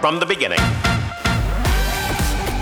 from the beginning.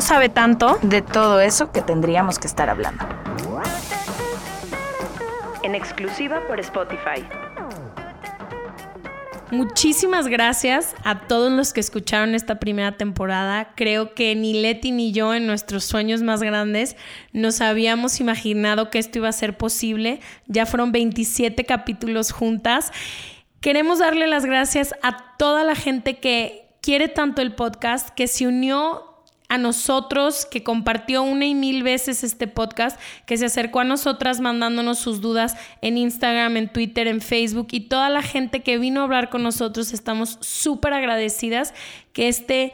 sabe tanto. de todo eso que tendríamos que estar hablando. En exclusiva por Spotify. Muchísimas gracias a todos los que escucharon esta primera temporada. Creo que ni Leti ni yo en nuestros sueños más grandes nos habíamos imaginado que esto iba a ser posible. Ya fueron 27 capítulos juntas. Queremos darle las gracias a toda la gente que quiere tanto el podcast, que se unió a nosotros, que compartió una y mil veces este podcast, que se acercó a nosotras mandándonos sus dudas en Instagram, en Twitter, en Facebook y toda la gente que vino a hablar con nosotros. Estamos súper agradecidas que este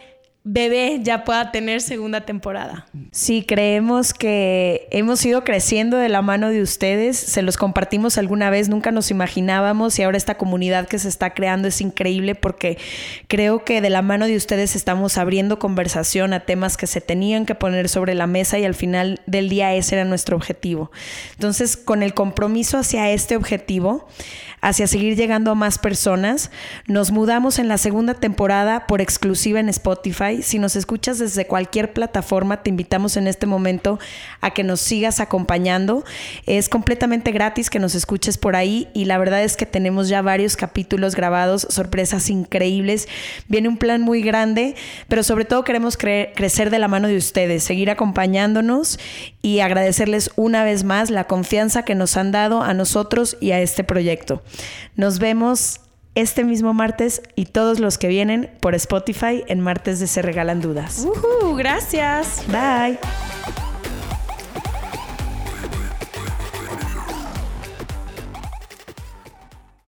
bebé ya pueda tener segunda temporada. Sí, creemos que hemos ido creciendo de la mano de ustedes, se los compartimos alguna vez, nunca nos imaginábamos y ahora esta comunidad que se está creando es increíble porque creo que de la mano de ustedes estamos abriendo conversación a temas que se tenían que poner sobre la mesa y al final del día ese era nuestro objetivo. Entonces, con el compromiso hacia este objetivo, hacia seguir llegando a más personas, nos mudamos en la segunda temporada por exclusiva en Spotify. Si nos escuchas desde cualquier plataforma, te invitamos en este momento a que nos sigas acompañando. Es completamente gratis que nos escuches por ahí y la verdad es que tenemos ya varios capítulos grabados, sorpresas increíbles. Viene un plan muy grande, pero sobre todo queremos cre- crecer de la mano de ustedes, seguir acompañándonos y agradecerles una vez más la confianza que nos han dado a nosotros y a este proyecto. Nos vemos este mismo martes y todos los que vienen por Spotify en martes de Se Regalan Dudas. Uh, gracias. Bye.